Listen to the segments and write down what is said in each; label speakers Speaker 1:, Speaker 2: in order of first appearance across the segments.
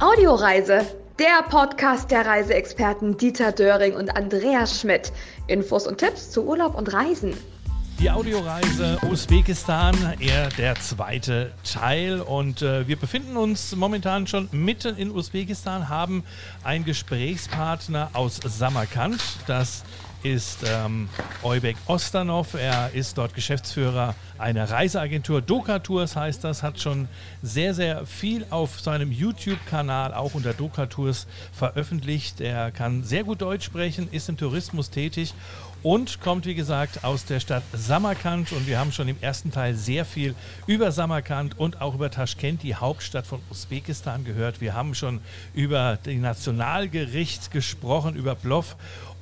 Speaker 1: Audioreise, der Podcast der Reiseexperten Dieter Döring und Andreas Schmidt. Infos und Tipps zu Urlaub und Reisen.
Speaker 2: Die Audioreise Usbekistan, eher der zweite Teil. Und äh, wir befinden uns momentan schon mitten in Usbekistan, haben einen Gesprächspartner aus Samarkand. Das ist ähm, Eubek Ostanov. Er ist dort Geschäftsführer einer Reiseagentur. Doka Tours heißt das, hat schon sehr, sehr viel auf seinem YouTube-Kanal, auch unter Doka Tours, veröffentlicht. Er kann sehr gut Deutsch sprechen, ist im Tourismus tätig und kommt, wie gesagt, aus der Stadt Samarkand. Und wir haben schon im ersten Teil sehr viel über Samarkand und auch über Taschkent, die Hauptstadt von Usbekistan, gehört. Wir haben schon über die Nationalgericht gesprochen, über Plov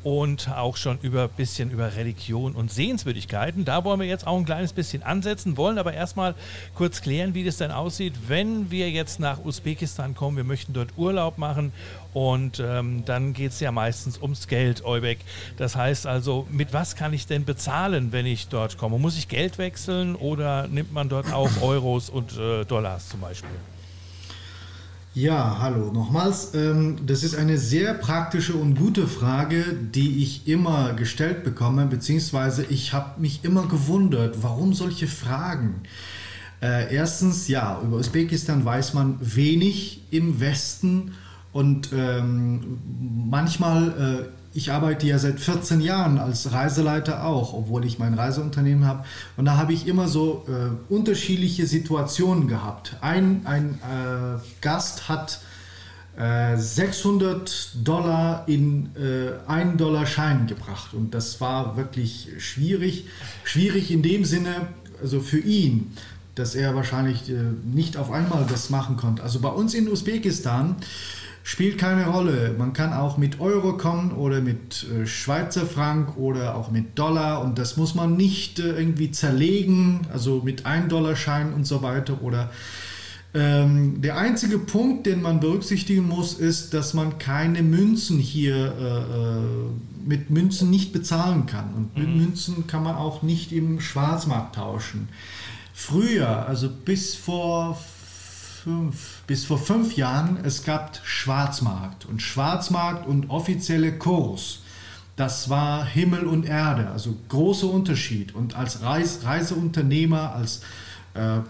Speaker 2: und auch schon über ein bisschen über Religion und Sehenswürdigkeiten. Da wollen wir jetzt auch ein kleines bisschen ansetzen, wollen aber erstmal kurz klären, wie das denn aussieht, wenn wir jetzt nach Usbekistan kommen. Wir möchten dort Urlaub machen und ähm, dann geht es ja meistens ums Geld, Eubek. Das heißt also, mit was kann ich denn bezahlen, wenn ich dort komme? Muss ich Geld wechseln oder nimmt man dort auch Euros und äh, Dollars zum Beispiel?
Speaker 3: Ja, hallo nochmals. Ähm, das ist eine sehr praktische und gute Frage, die ich immer gestellt bekomme, beziehungsweise ich habe mich immer gewundert, warum solche Fragen. Äh, erstens, ja, über Usbekistan weiß man wenig im Westen und ähm, manchmal äh, ich arbeite ja seit 14 Jahren als Reiseleiter auch, obwohl ich mein Reiseunternehmen habe. Und da habe ich immer so äh, unterschiedliche Situationen gehabt. Ein, ein äh, Gast hat äh, 600 Dollar in äh, 1 Dollar Schein gebracht. Und das war wirklich schwierig. Schwierig in dem Sinne, also für ihn, dass er wahrscheinlich äh, nicht auf einmal das machen konnte. Also bei uns in Usbekistan Spielt keine Rolle. Man kann auch mit Euro kommen oder mit äh, Schweizer Frank oder auch mit Dollar und das muss man nicht äh, irgendwie zerlegen, also mit 1-Dollar-Schein und so weiter oder ähm, der einzige Punkt, den man berücksichtigen muss, ist, dass man keine Münzen hier äh, äh mit Münzen nicht bezahlen kann. Und mit mhm. Münzen kann man auch nicht im Schwarzmarkt tauschen. Früher, also bis vor fünf, bis vor fünf Jahren, es gab Schwarzmarkt. Und Schwarzmarkt und offizielle Kurs, das war Himmel und Erde, also großer Unterschied. Und als Reis, Reiseunternehmer, als äh,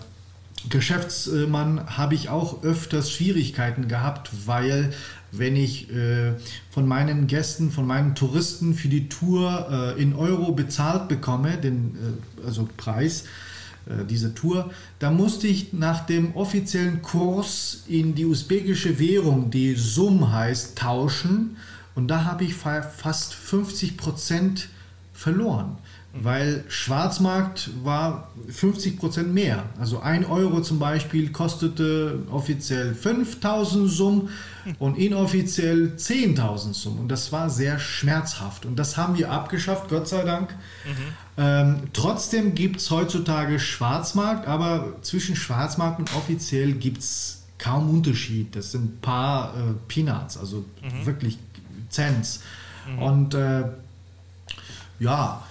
Speaker 3: Geschäftsmann habe ich auch öfters Schwierigkeiten gehabt, weil wenn ich äh, von meinen Gästen, von meinen Touristen für die Tour äh, in Euro bezahlt bekomme, den äh, also Preis, diese Tour, da musste ich nach dem offiziellen Kurs in die usbekische Währung, die Sum heißt, tauschen. Und da habe ich fast 50 Prozent verloren weil Schwarzmarkt war 50 Prozent mehr. Also ein Euro zum Beispiel kostete offiziell 5000 Summen und inoffiziell 10.000 Summen. Und das war sehr schmerzhaft. Und das haben wir abgeschafft, Gott sei Dank. Mhm. Ähm, trotzdem gibt es heutzutage Schwarzmarkt, aber zwischen Schwarzmarkt und offiziell gibt es kaum Unterschied. Das sind ein paar äh, Peanuts, also mhm. wirklich Cents. Mhm. Und äh, ja,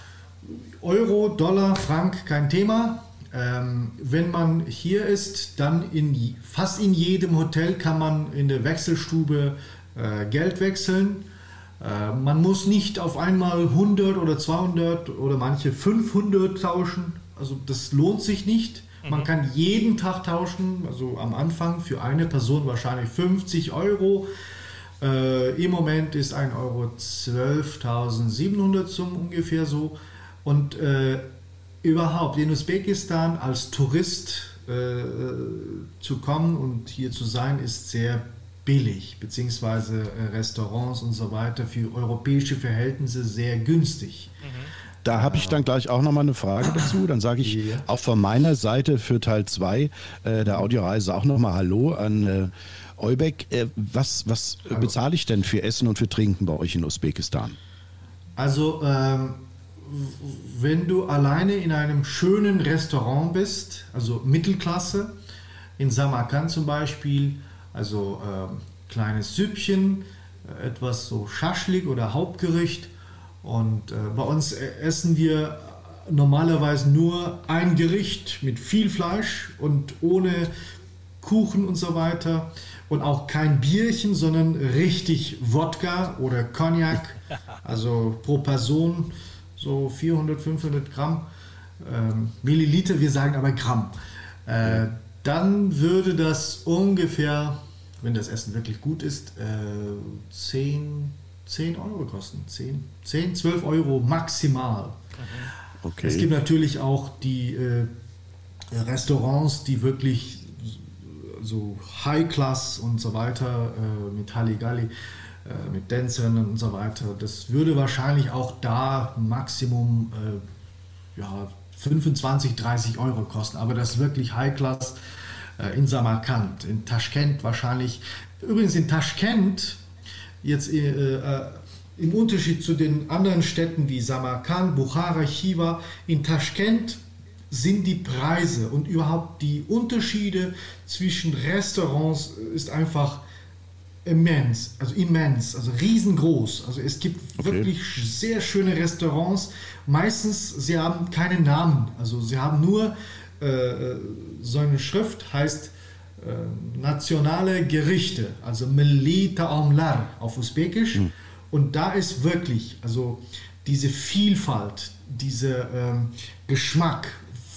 Speaker 3: Euro, Dollar, Frank kein Thema. Ähm, wenn man hier ist, dann in fast in jedem Hotel kann man in der Wechselstube äh, Geld wechseln. Äh, man muss nicht auf einmal 100 oder 200 oder manche 500 tauschen. Also das lohnt sich nicht. Man mhm. kann jeden Tag tauschen, also am Anfang für eine Person wahrscheinlich 50 Euro. Äh, Im Moment ist ein Euro 12.700 zum ungefähr so. Und äh, überhaupt in Usbekistan als Tourist äh, zu kommen und hier zu sein, ist sehr billig, beziehungsweise äh, Restaurants und so weiter für europäische Verhältnisse sehr günstig.
Speaker 4: Da habe ich dann gleich auch nochmal eine Frage dazu. Dann sage ich ja. auch von meiner Seite für Teil 2 äh, der Audioreise auch nochmal Hallo an äh, Eubek. Äh, was was bezahle ich denn für Essen und für Trinken bei euch in Usbekistan?
Speaker 3: Also ähm, wenn du alleine in einem schönen Restaurant bist, also Mittelklasse, in Samarkand zum Beispiel, also äh, kleines Süppchen, äh, etwas so Schaschlik oder Hauptgericht. Und äh, bei uns äh, essen wir normalerweise nur ein Gericht mit viel Fleisch und ohne Kuchen und so weiter. und auch kein Bierchen, sondern richtig Wodka oder Cognac, also pro Person so 400, 500 Gramm, ähm, Milliliter, wir sagen aber Gramm. Äh, dann würde das ungefähr, wenn das Essen wirklich gut ist, äh, 10, 10 Euro kosten. 10, 10, 12 Euro maximal.
Speaker 4: Okay.
Speaker 3: Es gibt natürlich auch die äh, Restaurants, die wirklich so High Class und so weiter äh, mit Halligalli, äh, mit Dancern und so weiter. Das würde wahrscheinlich auch da Maximum äh, ja, 25, 30 Euro kosten. Aber das ist wirklich High Class äh, in Samarkand. In Taschkent wahrscheinlich. Übrigens in Taschkent, jetzt äh, äh, im Unterschied zu den anderen Städten wie Samarkand, Bukhara, Chiva, in Taschkent sind die Preise und überhaupt die Unterschiede zwischen Restaurants ist einfach immens, also immens, also riesengroß. Also es gibt
Speaker 4: Okay.
Speaker 3: wirklich sehr schöne Restaurants. Meistens, sie haben keinen Namen, also sie haben nur äh, so eine Schrift, heißt äh, nationale Gerichte, also Milli Ta'amlar auf Usbekisch. Und da ist wirklich, also diese Vielfalt, dieser ähm, Geschmack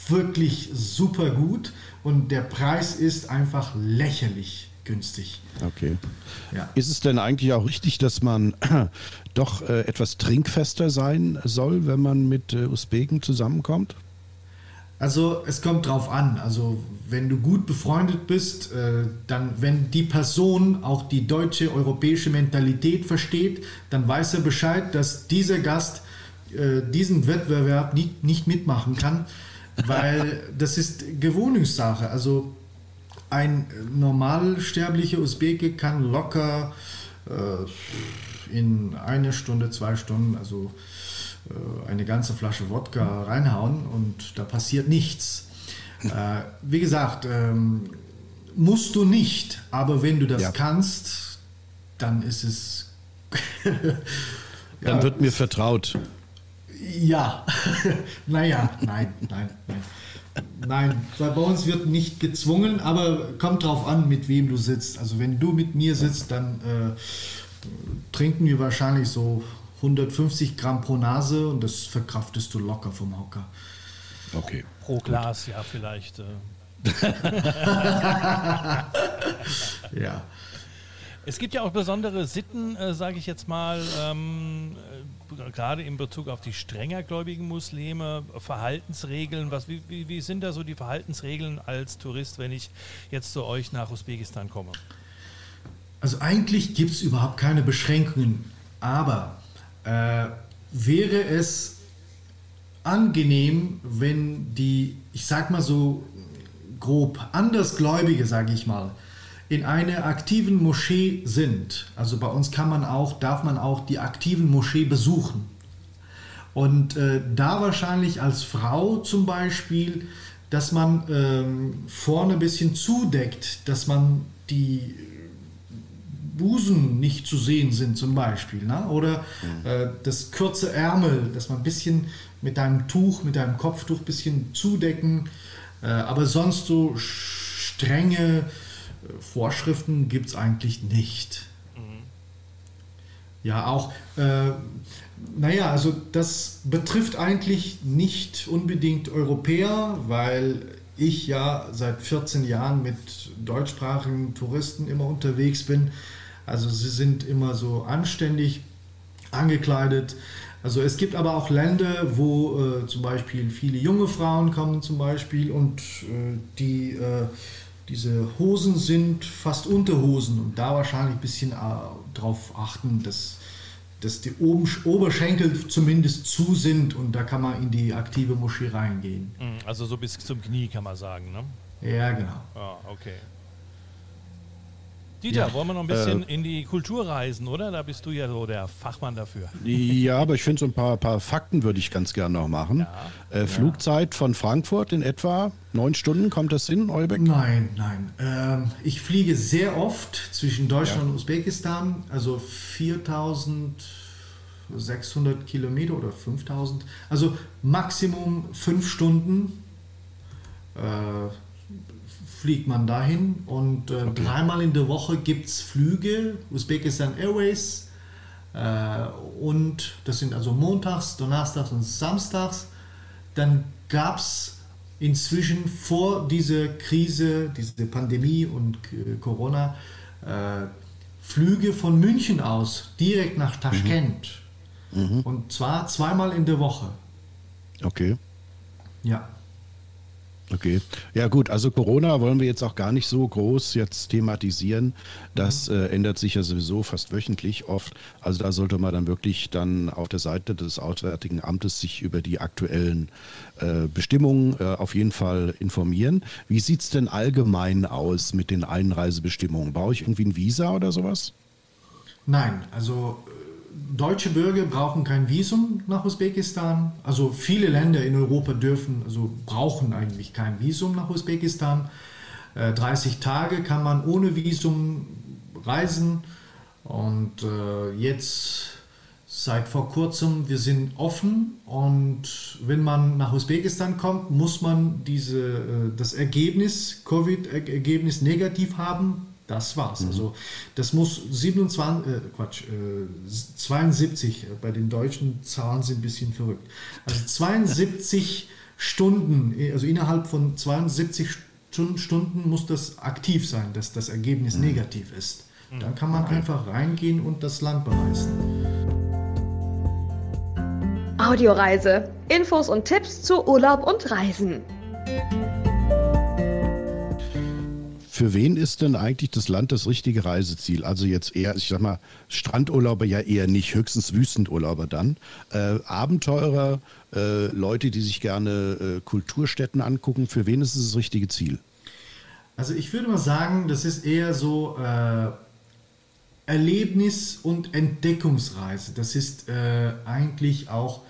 Speaker 3: wirklich super gut und der Preis ist einfach lächerlich günstig.
Speaker 4: Okay.
Speaker 3: Ja.
Speaker 4: Ist es denn eigentlich auch richtig, dass man doch äh, etwas trinkfester sein soll, wenn man mit äh, Usbeken zusammenkommt?
Speaker 3: Also es kommt drauf an. Also wenn du gut befreundet bist, äh, dann wenn die Person auch die deutsche europäische Mentalität versteht, dann weiß er Bescheid, dass dieser Gast diesen Wettbewerb nicht, nicht mitmachen kann, weil das ist Gewohnungssache. Also ein normalsterblicher Usbeke kann locker äh, in eine Stunde, zwei Stunden, also äh, eine ganze Flasche Wodka reinhauen und da passiert nichts. Äh, wie gesagt, ähm, musst du nicht, aber wenn du das
Speaker 4: Ja.
Speaker 3: kannst, dann ist es.
Speaker 4: Dann
Speaker 3: Ja,
Speaker 4: wird mir vertraut.
Speaker 3: ja, naja, nein, nein, nein. Nein, weil bei uns wird nicht gezwungen, aber kommt drauf an, mit wem du sitzt. Also wenn du mit mir sitzt, dann äh, trinken wir wahrscheinlich so 150 Gramm pro Nase und das verkraftest du locker vom Hocker.
Speaker 4: Okay.
Speaker 2: Pro Glas, ja, vielleicht. Äh.
Speaker 3: Ja.
Speaker 2: Es gibt ja auch besondere Sitten, äh, sage ich jetzt mal, ähm, äh, gerade in Bezug auf die strenger gläubigen Muslime, Verhaltensregeln. Was, wie, wie, wie sind da so die Verhaltensregeln als Tourist, wenn ich jetzt zu euch nach Usbekistan komme?
Speaker 3: Also eigentlich gibt es überhaupt keine Beschränkungen, aber äh, wäre es angenehm, wenn die, ich sag mal so grob, Andersgläubige, sage ich mal, in einer aktiven Moschee sind. Also bei uns kann man auch, darf man auch die aktiven Moschee besuchen. Und äh, da wahrscheinlich als Frau zum Beispiel, dass man ähm, vorne ein bisschen zudeckt, dass man die Busen nicht zu sehen sind zum Beispiel. Ne? Oder äh, das kurze Ärmel, dass man ein bisschen mit einem Tuch, mit einem Kopftuch ein bisschen zudecken. Äh, aber sonst so strenge Vorschriften gibt es eigentlich nicht. Ja, auch, äh, naja, also das betrifft eigentlich nicht unbedingt Europäer, weil ich ja seit 14 Jahren mit deutschsprachigen Touristen immer unterwegs bin. Also sie sind immer so anständig angekleidet. Also es gibt aber auch Länder, wo äh, zum Beispiel viele junge Frauen kommen zum Beispiel und äh, die äh, diese Hosen sind fast Unterhosen und da wahrscheinlich ein bisschen äh, drauf achten, dass, dass die Oberschenkel zumindest zu sind und da kann man in die aktive Moschee reingehen.
Speaker 2: Mhm, Also so bis zum Knie kann man sagen, ne?
Speaker 3: Ja, genau.
Speaker 2: Ja, okay. Dieter,
Speaker 3: Ja.
Speaker 2: wollen wir noch ein bisschen in die Kultur reisen, oder? Da bist du ja so der Fachmann dafür.
Speaker 4: Ja, aber ich finde so ein paar, paar Fakten würde ich ganz gerne noch machen. Äh, Flugzeit von Frankfurt in etwa neun Stunden, kommt das hin, Eubeck?
Speaker 3: Nein, nein. Ähm, ich fliege sehr oft zwischen Deutschland und Usbekistan, also 4600 Kilometer oder 5000. Also Maximum fünf Stunden. Äh, fliegt man dahin und äh, okay. dreimal in der Woche gibt es Flüge, Usbekistan Airways äh, und das sind also montags, donnerstags und samstags. Dann gab es inzwischen vor dieser Krise, diese Pandemie und äh, Corona, äh, Flüge von München aus direkt nach Taschkent. Mhm. Mhm. Und zwar zweimal in der Woche.
Speaker 4: Okay.
Speaker 3: Ja.
Speaker 4: Okay. Ja gut, also Corona wollen wir jetzt auch gar nicht so groß jetzt thematisieren. Das äh, ändert sich ja sowieso fast wöchentlich oft. Also da sollte man dann wirklich dann auf der Seite des Auswärtigen Amtes sich über die aktuellen äh, Bestimmungen äh, auf jeden Fall informieren. Wie sieht es denn allgemein aus mit den Einreisebestimmungen? Brauche ich irgendwie ein Visa oder sowas?
Speaker 3: Nein, also deutsche Bürger brauchen kein Visum nach Usbekistan. Also viele Länder in Europa dürfen, also brauchen eigentlich kein Visum nach Usbekistan. 30 äh, Tage kann man ohne Visum reisen. Und äh, jetzt seit vor kurzem, wir sind offen und wenn man nach Usbekistan kommt, muss man diese, äh, das Ergebnis, Covid-Ergebnis negativ haben das war's. Mhm. Also das muss 27, äh, Quatsch, äh, 72, äh, bei den deutschen Zahlen sind ein bisschen verrückt. Also 72 Stunden, äh, also innerhalb von 72 Stunden muss das aktiv sein, dass das Ergebnis mhm. negativ ist. Mhm. Dann kann man okay. einfach reingehen und das Land bereisen.
Speaker 1: Audioreise. Infos und Tipps zu Urlaub und Reisen.
Speaker 4: Für wen ist denn eigentlich das Land das richtige Reiseziel? Also jetzt eher, ich sag mal, Strandurlauber ja eher nicht, höchstens Wüstenurlauber dann. Äh, Abenteurer, äh, Leute, die sich gerne äh, Kulturstätten angucken, für wen ist es das richtige Ziel?
Speaker 3: Also ich würde mal sagen, das ist eher so äh, Erlebnis- und Entdeckungsreise. Das ist äh, eigentlich auch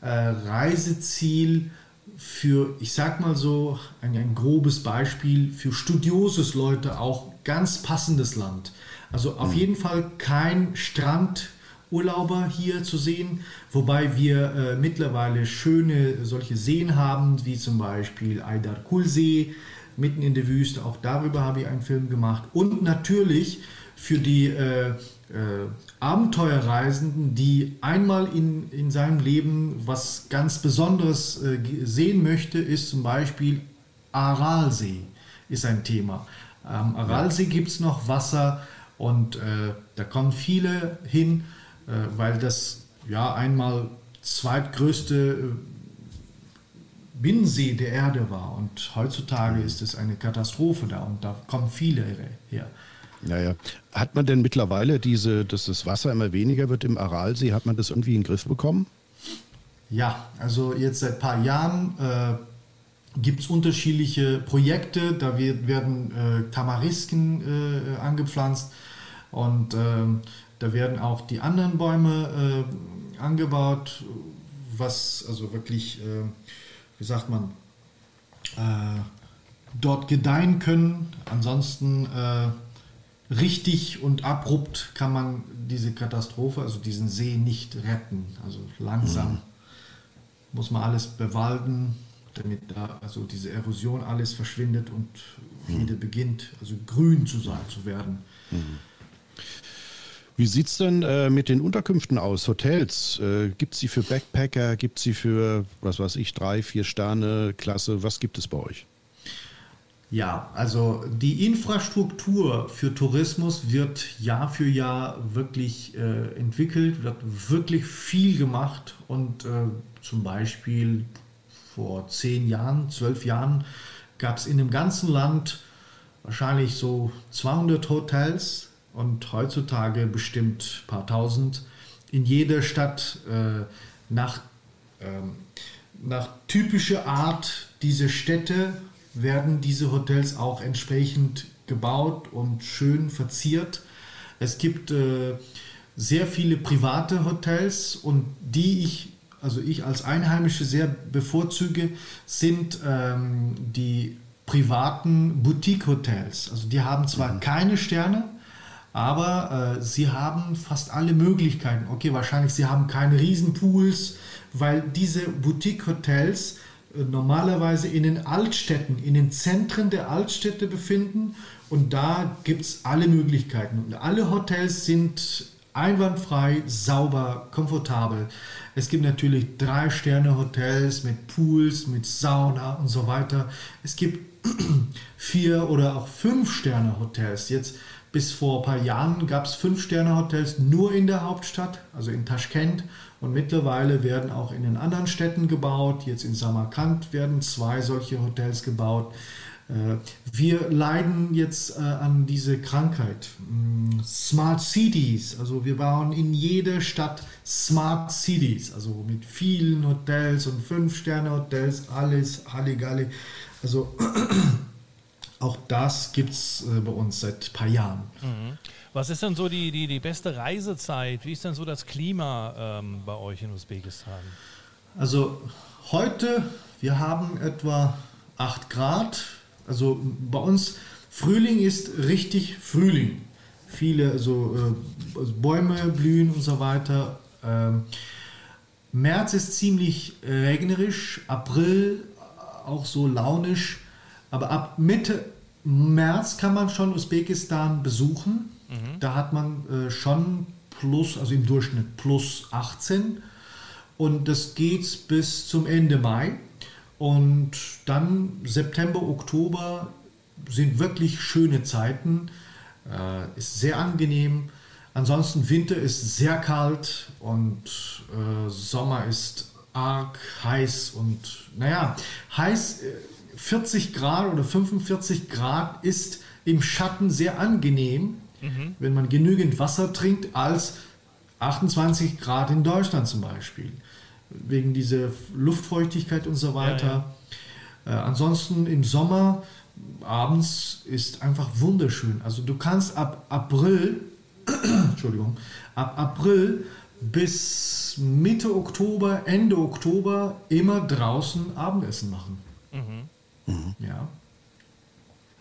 Speaker 3: äh, Reiseziel für, ich sag mal so, ein, ein grobes Beispiel, für studioses Leute auch ganz passendes Land. Also auf mhm. jeden Fall kein Strandurlauber hier zu sehen, wobei wir äh, mittlerweile schöne solche Seen haben, wie zum Beispiel Aydar Kulsee mitten in der Wüste. Auch darüber habe ich einen Film gemacht. Und natürlich für die äh, äh, Abenteuerreisenden, die einmal in, in seinem Leben was ganz Besonderes äh, sehen möchte, ist zum Beispiel Aralsee, ist ein Thema. Am Aralsee gibt es noch Wasser und äh, da kommen viele hin, äh, weil das ja einmal zweitgrößte äh, Binnensee der Erde war und heutzutage ist es eine Katastrophe da und da kommen viele her.
Speaker 4: Ja, ja. Hat man denn mittlerweile diese, dass das Wasser immer weniger wird im Aralsee, hat man das irgendwie in den Griff bekommen?
Speaker 3: Ja, also jetzt seit ein paar Jahren äh, gibt es unterschiedliche Projekte. Da wird, werden äh, Tamarisken äh, angepflanzt und ähm, da werden auch die anderen Bäume äh, angebaut, was also wirklich, äh, wie sagt man, äh, dort gedeihen können. Ansonsten richtig und abrupt kann man diese Katastrophe, also diesen See nicht retten. Also langsam mhm. muss man alles bewalden, damit da also diese Erosion alles verschwindet und mhm. wieder beginnt, also grün zu sein zu werden. Mhm.
Speaker 4: Wie sieht es denn äh, mit den Unterkünften aus? Hotels? Äh, gibt es sie für Backpacker? Gibt es sie für, was weiß ich, drei, vier Sterne Klasse? Was gibt es bei euch?
Speaker 3: Ja, also die Infrastruktur für Tourismus wird Jahr für Jahr wirklich äh, entwickelt, wird wirklich viel gemacht und äh, zum Beispiel vor zehn Jahren, zwölf Jahren gab es in dem ganzen Land wahrscheinlich so 200 Hotels und heutzutage bestimmt ein paar tausend. In jeder Stadt äh, nach, ähm, nach typischer Art diese Städte werden diese Hotels auch entsprechend gebaut und schön verziert. Es gibt äh, sehr viele private Hotels und die ich, also ich als Einheimische sehr bevorzuge, sind ähm, die privaten Boutique-Hotels. Also die haben zwar mhm. keine Sterne, aber äh, sie haben fast alle Möglichkeiten. Okay, wahrscheinlich sie haben keine Riesenpools, weil diese Boutique-Hotels normalerweise in den Altstädten, in den Zentren der Altstädte befinden. Und da gibt es alle Möglichkeiten. Und alle Hotels sind einwandfrei, sauber, komfortabel. Es gibt natürlich Drei-Sterne-Hotels mit Pools, mit Sauna und so weiter. Es gibt vier oder auch Fünf-Sterne-Hotels. Jetzt bis vor ein paar Jahren gab es Fünf-Sterne-Hotels nur in der Hauptstadt, also in Taschkent. Und mittlerweile werden auch in den anderen Städten gebaut. Jetzt in Samarkand werden zwei solche Hotels gebaut. Äh, wir leiden jetzt äh, an diese Krankheit. Mm, Smart Cities, also wir bauen in jeder Stadt Smart Cities, also mit vielen Hotels und Fünf-Sterne-Hotels, alles Halligalli. Also auch das gibt es äh, bei uns seit ein paar Jahren.
Speaker 2: Mhm. Was ist denn so die, die, die beste Reisezeit? Wie ist denn so das Klima ähm, bei euch in Usbekistan?
Speaker 3: Also heute, wir haben etwa 8 Grad. Also bei uns Frühling ist richtig Frühling. Viele also, äh, also Bäume blühen und so weiter. Ähm, März ist ziemlich regnerisch, April auch so launisch. Aber ab Mitte März kann man schon Usbekistan besuchen. Mhm. Da hat man äh, schon plus, also im Durchschnitt plus 18. Und das geht bis zum Ende Mai. Und dann September, Oktober sind wirklich schöne Zeiten. Äh, ist sehr angenehm. Ansonsten Winter ist sehr kalt und äh, Sommer ist arg heiß und naja, heiß 40 äh, Grad oder 45 Grad ist im Schatten sehr angenehm, mhm. wenn man genügend Wasser trinkt, als 28 Grad in Deutschland zum Beispiel. Wegen dieser Luftfeuchtigkeit und so weiter. Ja, ja. Äh, ansonsten im Sommer abends ist einfach wunderschön. Also du kannst ab April, Entschuldigung, ab April bis Mitte Oktober, Ende Oktober immer draußen Abendessen machen. Mhm.
Speaker 4: Mhm. Ja.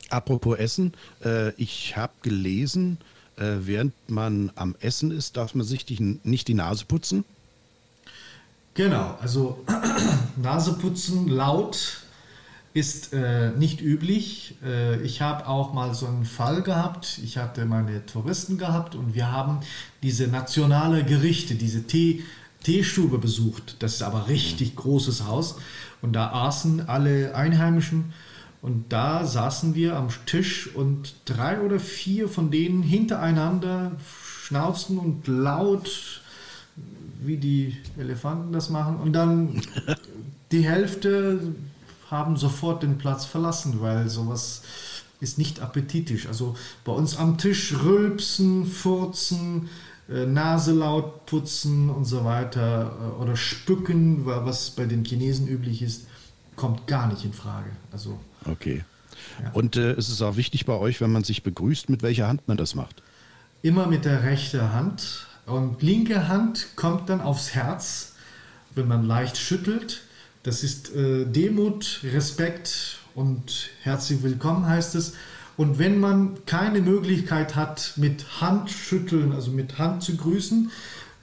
Speaker 4: Apropos Essen, äh, ich habe gelesen, äh, während man am Essen ist, darf man sich die, nicht die Nase putzen.
Speaker 3: Genau, also Nase putzen laut ist äh, nicht üblich. Äh, ich habe auch mal so einen Fall gehabt. Ich hatte meine Touristen gehabt und wir haben diese nationale Gerichte, diese Tee, Teestube besucht. Das ist aber richtig großes Haus. Und da aßen alle Einheimischen und da saßen wir am Tisch und drei oder vier von denen hintereinander schnauzten und laut, wie die Elefanten das machen. Und dann die Hälfte haben sofort den Platz verlassen, weil sowas ist nicht appetitisch. Also bei uns am Tisch rülpsen, furzen, Nase laut putzen und so weiter äh, oder spücken, was bei den Chinesen üblich ist, kommt gar nicht in Frage. Also
Speaker 4: Okay. Ja. Und äh, es ist auch wichtig bei euch, wenn man sich begrüßt, mit welcher Hand man das macht?
Speaker 3: Immer mit der rechten Hand. Und linke Hand kommt dann aufs Herz, wenn man leicht schüttelt. Das ist äh, Demut, Respekt und herzlich willkommen heißt es. Und wenn man keine Möglichkeit hat, mit Hand schütteln, also mit Hand zu grüßen,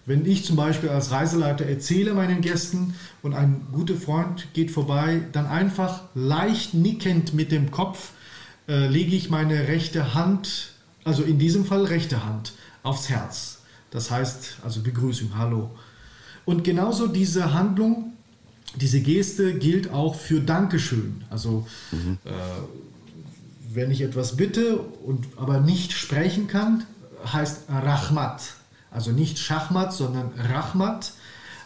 Speaker 3: wenn ich zum Beispiel als Reiseleiter erzähle meinen Gästen und ein guter Freund geht vorbei, dann einfach leicht nickend mit dem Kopf äh, lege ich meine rechte Hand, also in diesem Fall rechte Hand, aufs Herz. Das heißt also Begrüßung, Hallo. Und genauso diese Handlung, diese Geste gilt auch für Dankeschön. Also mhm. äh, wenn ich etwas bitte und aber nicht sprechen kann, heißt Rahmat. Also nicht Schachmat, sondern Rachmat.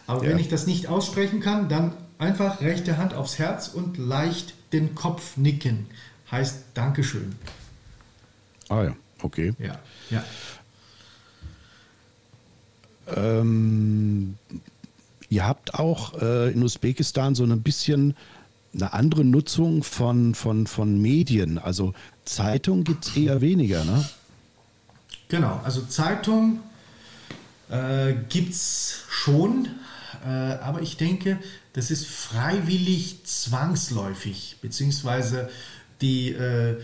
Speaker 3: Aber ja. wenn ich das nicht aussprechen kann, dann einfach rechte Hand aufs Herz und leicht den Kopf nicken. Heißt Dankeschön.
Speaker 4: Ah ja, okay.
Speaker 3: Ja, ja.
Speaker 4: Ähm, ihr habt auch äh, in Usbekistan so ein bisschen eine andere Nutzung von, von, von Medien. Also Zeitung gibt es eher weniger, ne?
Speaker 3: Genau, also Zeitung äh, gibt es schon, äh, aber ich denke, das ist freiwillig zwangsläufig, beziehungsweise die, äh,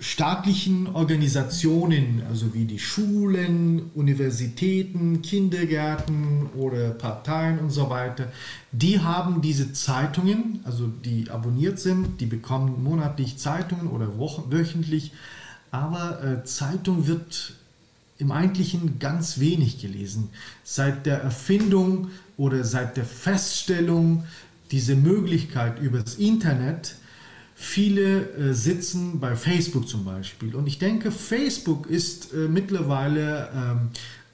Speaker 3: staatlichen Organisationen, also wie die Schulen, Universitäten, Kindergärten oder Parteien und so weiter, die haben diese Zeitungen, also die abonniert sind, die bekommen monatlich Zeitungen oder wöchentlich, aber äh, Zeitung wird im Eigentlichen ganz wenig gelesen. Seit der Erfindung oder seit der Feststellung dieser Möglichkeit über das Internet, viele äh, sitzen bei Facebook zum Beispiel. Und ich denke, Facebook ist äh, mittlerweile ähm,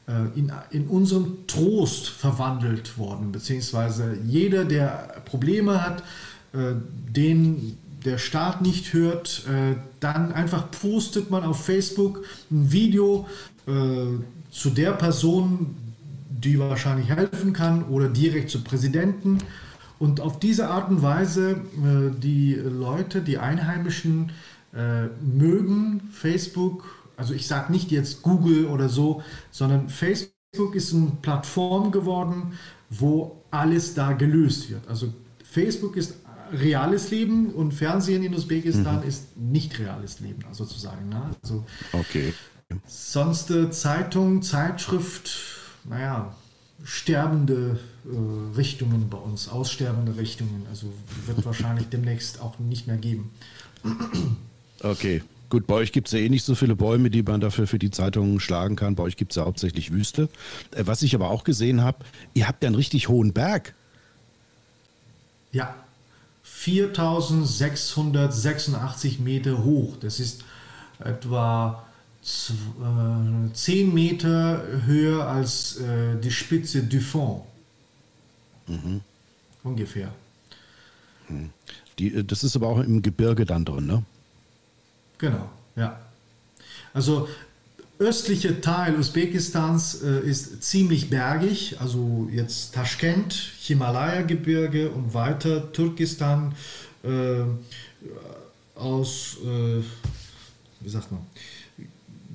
Speaker 3: äh, in, in unseren Trost verwandelt worden, beziehungsweise jeder, der Probleme hat, äh, den der Staat nicht hört, äh, dann einfach postet man auf Facebook ein Video äh, zu der Person, die wahrscheinlich helfen kann oder direkt zu Präsidenten. Und auf diese Art und Weise, äh, die Leute, die Einheimischen äh, mögen Facebook, also ich sage nicht jetzt Google oder so, sondern Facebook ist eine Plattform geworden, wo alles da gelöst wird. Also Facebook ist reales Leben und Fernsehen in Usbekistan mhm. ist nicht reales Leben, sozusagen. Ne? Also,
Speaker 4: okay.
Speaker 3: Sonst äh, Zeitung, Zeitschrift, naja, sterbende äh, Richtungen bei uns, aussterbende Richtungen. Also wird wahrscheinlich demnächst auch nicht mehr geben.
Speaker 4: Okay. Gut, bei euch gibt es ja eh nicht so viele Bäume, die man dafür für die Zeitungen schlagen kann. Bei euch gibt es ja hauptsächlich Wüste. Äh, was ich aber auch gesehen habe, ihr habt ja einen richtig hohen Berg.
Speaker 3: Ja, 4686 Meter hoch. Das ist etwa 10 Meter höher als äh, die Spitze du Fond. Mhm. Ungefähr.
Speaker 4: Hm. Die, äh, das ist aber auch im Gebirge dann drin, ne?
Speaker 3: Genau, ja. Also östliche Teil Usbekistans äh, ist ziemlich bergig, also jetzt Taschkent, Himalaya-Gebirge und weiter Turkestan äh, aus, äh, wie sagt man,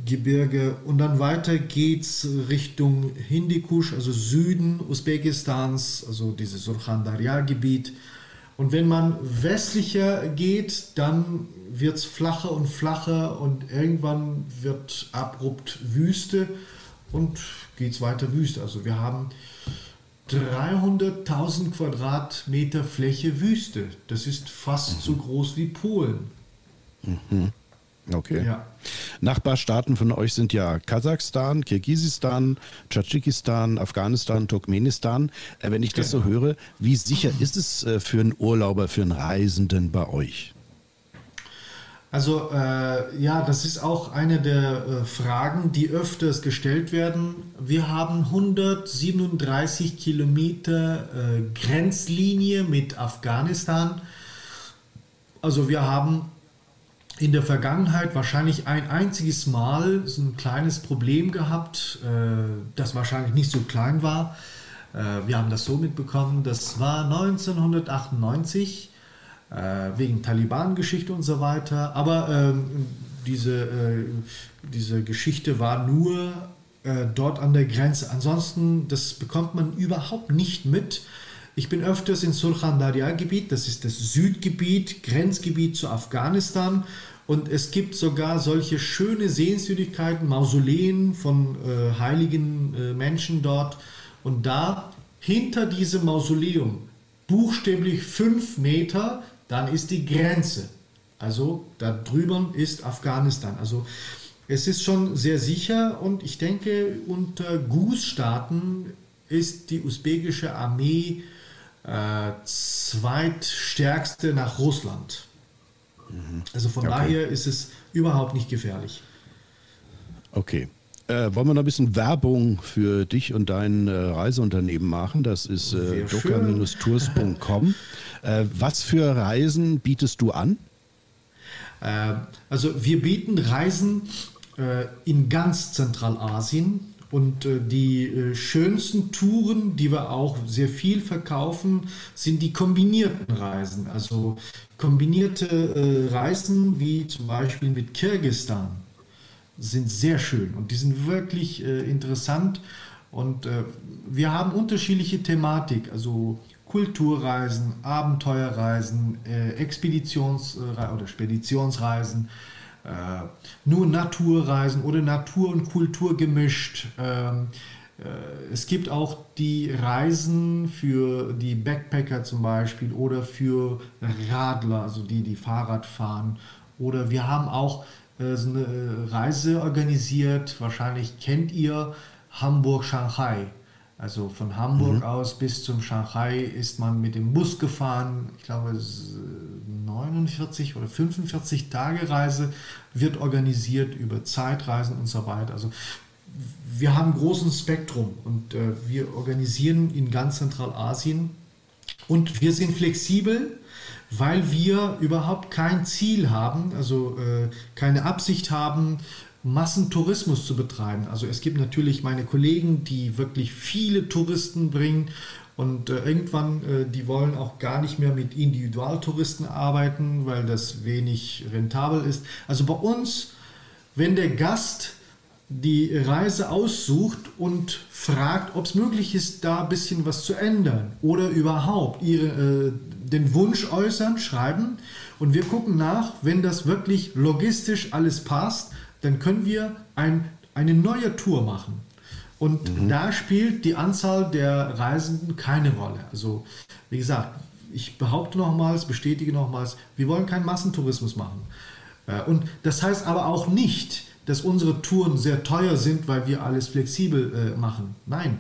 Speaker 3: Gebirge und dann weiter geht es Richtung Hindikusch, also Süden Usbekistans, also dieses Surkhan-Darya-Gebiet. Und wenn man westlicher geht, dann wird es flacher und flacher und irgendwann wird abrupt Wüste und geht es weiter Wüste. Also wir haben 300.000 Quadratmeter Fläche Wüste. Das ist fast mhm. so groß wie Polen.
Speaker 4: Mhm. Okay. Ja. Nachbarstaaten von euch sind ja Kasachstan, Kirgisistan, Tadschikistan, Afghanistan, Turkmenistan. Äh, wenn ich das so genau. höre, wie sicher ist es äh, für einen Urlauber, für einen Reisenden bei euch?
Speaker 3: Also äh, ja, das ist auch eine der äh, Fragen, die öfters gestellt werden. Wir haben 137 Kilometer äh, Grenzlinie mit Afghanistan. Also wir haben in der Vergangenheit wahrscheinlich ein einziges Mal so ein kleines Problem gehabt, äh, das wahrscheinlich nicht so klein war. Äh, wir haben das so mitbekommen, das war 1998 äh, wegen Taliban-Geschichte und so weiter. Aber ähm, diese, diese Geschichte war nur dort an der Grenze. Ansonsten, das bekommt man überhaupt nicht mit. Ich bin öfters in Surkhan Darya-Gebiet, das ist das Südgebiet, Grenzgebiet zu Afghanistan. Und es gibt sogar solche schöne Sehenswürdigkeiten, Mausoleen von äh, heiligen äh, Menschen dort. Und da hinter diesem Mausoleum, buchstäblich fünf Meter, dann ist die Grenze. Also da drüben ist Afghanistan. Also es ist schon sehr sicher und ich denke, unter GUS-Staaten ist die usbekische Armee äh, zweitstärkste nach Russland. Also von okay. daher ist es überhaupt nicht gefährlich.
Speaker 4: Okay. Äh, wollen wir noch ein bisschen Werbung für dich und dein äh, Reiseunternehmen machen? Das ist äh, docker-tours.com. äh, was für Reisen bietest du an?
Speaker 3: Äh, also wir bieten Reisen äh, in ganz Zentralasien und äh, die äh, schönsten Touren, die wir auch sehr viel verkaufen, sind die kombinierten Reisen. Also kombinierte äh, Reisen wie zum Beispiel mit Kirgistan sind sehr schön und die sind wirklich interessant. Und wir haben unterschiedliche Thematik, also Kulturreisen, Abenteuerreisen, äh, Expeditions- oder Speditionsreisen nur Naturreisen oder Natur und Kultur gemischt. Ähm, äh, es gibt auch die Reisen für die Backpacker zum Beispiel oder für Radler, also die, die Fahrrad fahren. Oder wir haben auch äh, so eine Reise organisiert, wahrscheinlich kennt ihr Hamburg-Shanghai. Also von Hamburg mhm. aus bis zum Shanghai ist man mit dem Bus gefahren. Ich glaube, 49 oder 45 Tage Reise wird organisiert über Zeitreisen und so weiter. Also wir haben ein großes Spektrum und äh, wir organisieren in ganz Zentralasien und wir sind flexibel, weil wir überhaupt kein Ziel haben, also äh, keine Absicht haben, Massentourismus zu betreiben. Also es gibt natürlich meine Kollegen, die wirklich viele Touristen bringen und äh, irgendwann, äh, die wollen auch gar nicht mehr mit Individualtouristen arbeiten, weil das wenig rentabel ist. Also bei uns, wenn der Gast die Reise aussucht und fragt, ob es möglich ist, da ein bisschen was zu ändern oder überhaupt ihre, äh, den Wunsch äußern, schreiben und wir gucken nach, wenn das wirklich logistisch alles passt, dann können wir ein, eine neue Tour machen. Und mhm. da spielt die Anzahl der Reisenden keine Rolle. Also, wie gesagt, ich behaupte nochmals, bestätige nochmals, wir wollen keinen Massentourismus machen. Äh, und das heißt aber auch nicht, dass unsere Touren sehr teuer sind, weil wir alles flexibel äh, machen. Nein,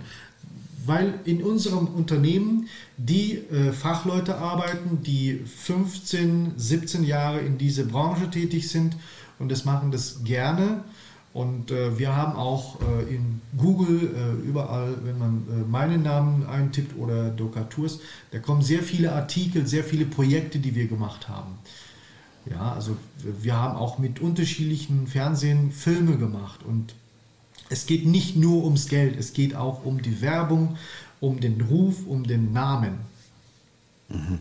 Speaker 3: weil in unserem Unternehmen die äh, Fachleute arbeiten, die 15, 17 Jahre in dieser Branche tätig sind und das machen das gerne. Und äh, wir haben auch äh, in Google äh, überall, wenn man äh, meinen Namen eintippt oder Doka Tours, da kommen sehr viele Artikel, sehr viele Projekte, die wir gemacht haben. Ja, also wir haben auch mit unterschiedlichen Fernsehen Filme gemacht und es geht nicht nur ums Geld, es geht auch um die Werbung, um den Ruf, um den Namen.
Speaker 4: Mhm.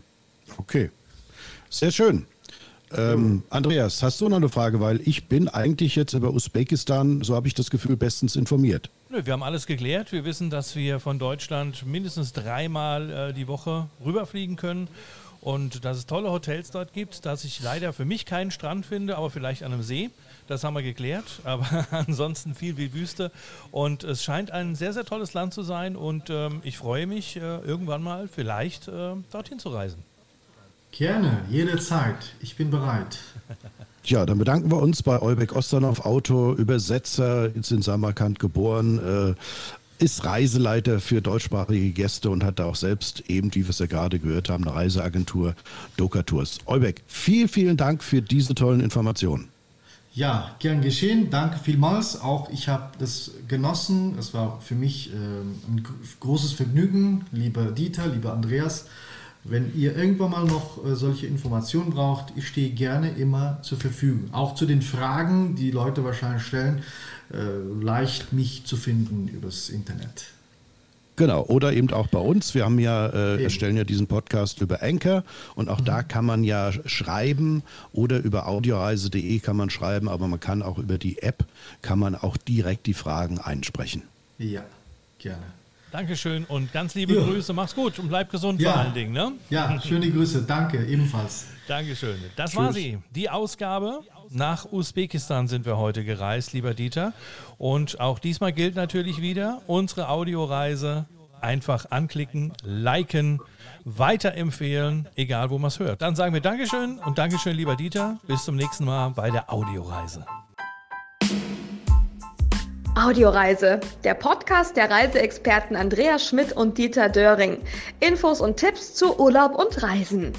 Speaker 4: Okay, sehr schön. Ähm, Andreas, hast du noch eine Frage? Weil ich bin eigentlich jetzt über Usbekistan, so habe ich das Gefühl, bestens informiert.
Speaker 2: Nö, wir haben alles geklärt. Wir wissen, dass wir von Deutschland mindestens dreimal äh, die Woche rüberfliegen können und dass es tolle Hotels dort gibt, dass ich leider für mich keinen Strand finde, aber vielleicht an einem See. Das haben wir geklärt, aber ansonsten viel wie Wüste. Und es scheint ein sehr, sehr tolles Land zu sein und ähm, ich freue mich, äh, irgendwann mal vielleicht äh, dorthin zu reisen.
Speaker 3: Gerne, jederzeit. Ich bin bereit.
Speaker 4: Ja, dann bedanken wir uns bei Eubeck Osternov, Autor, Übersetzer, ist in Samarkand geboren, äh, ist Reiseleiter für deutschsprachige Gäste und hat da auch selbst eben, wie wir es ja gerade gehört haben, eine Reiseagentur Doka Tours. Eubeck, vielen, vielen Dank für diese tollen Informationen.
Speaker 3: Ja, gern geschehen. Danke vielmals. Auch ich habe das genossen. Es war für mich äh, ein großes Vergnügen, lieber Dieter, lieber Andreas. Wenn ihr irgendwann mal noch äh, solche Informationen braucht, ich stehe gerne immer zur Verfügung. Auch zu den Fragen, die Leute wahrscheinlich stellen, äh, leicht mich zu finden übers Internet.
Speaker 4: Genau, oder eben auch bei uns. Wir haben ja, äh, erstellen ja diesen Podcast über Anchor und auch mhm. da kann man ja schreiben oder über audioreise.de kann man schreiben, aber man kann auch über die App, kann man auch direkt die Fragen einsprechen.
Speaker 3: Ja, gerne.
Speaker 2: Dankeschön und ganz liebe ja. Grüße. Mach's gut und bleib gesund
Speaker 3: ja.
Speaker 2: vor allen Dingen. Ne?
Speaker 3: Ja, schöne Grüße. Danke, ebenfalls.
Speaker 2: Dankeschön. Das Tschüss. war sie. Die Ausgabe. Nach Usbekistan sind wir heute gereist, lieber Dieter. Und auch diesmal gilt natürlich wieder unsere Audioreise. Einfach anklicken, liken, weiterempfehlen, egal wo man es hört. Dann sagen wir Dankeschön und Dankeschön, lieber Dieter. Bis zum nächsten Mal bei der Audioreise.
Speaker 1: Audioreise, der Podcast der Reiseexperten Andreas Schmidt und Dieter Döring. Infos und Tipps zu Urlaub und Reisen.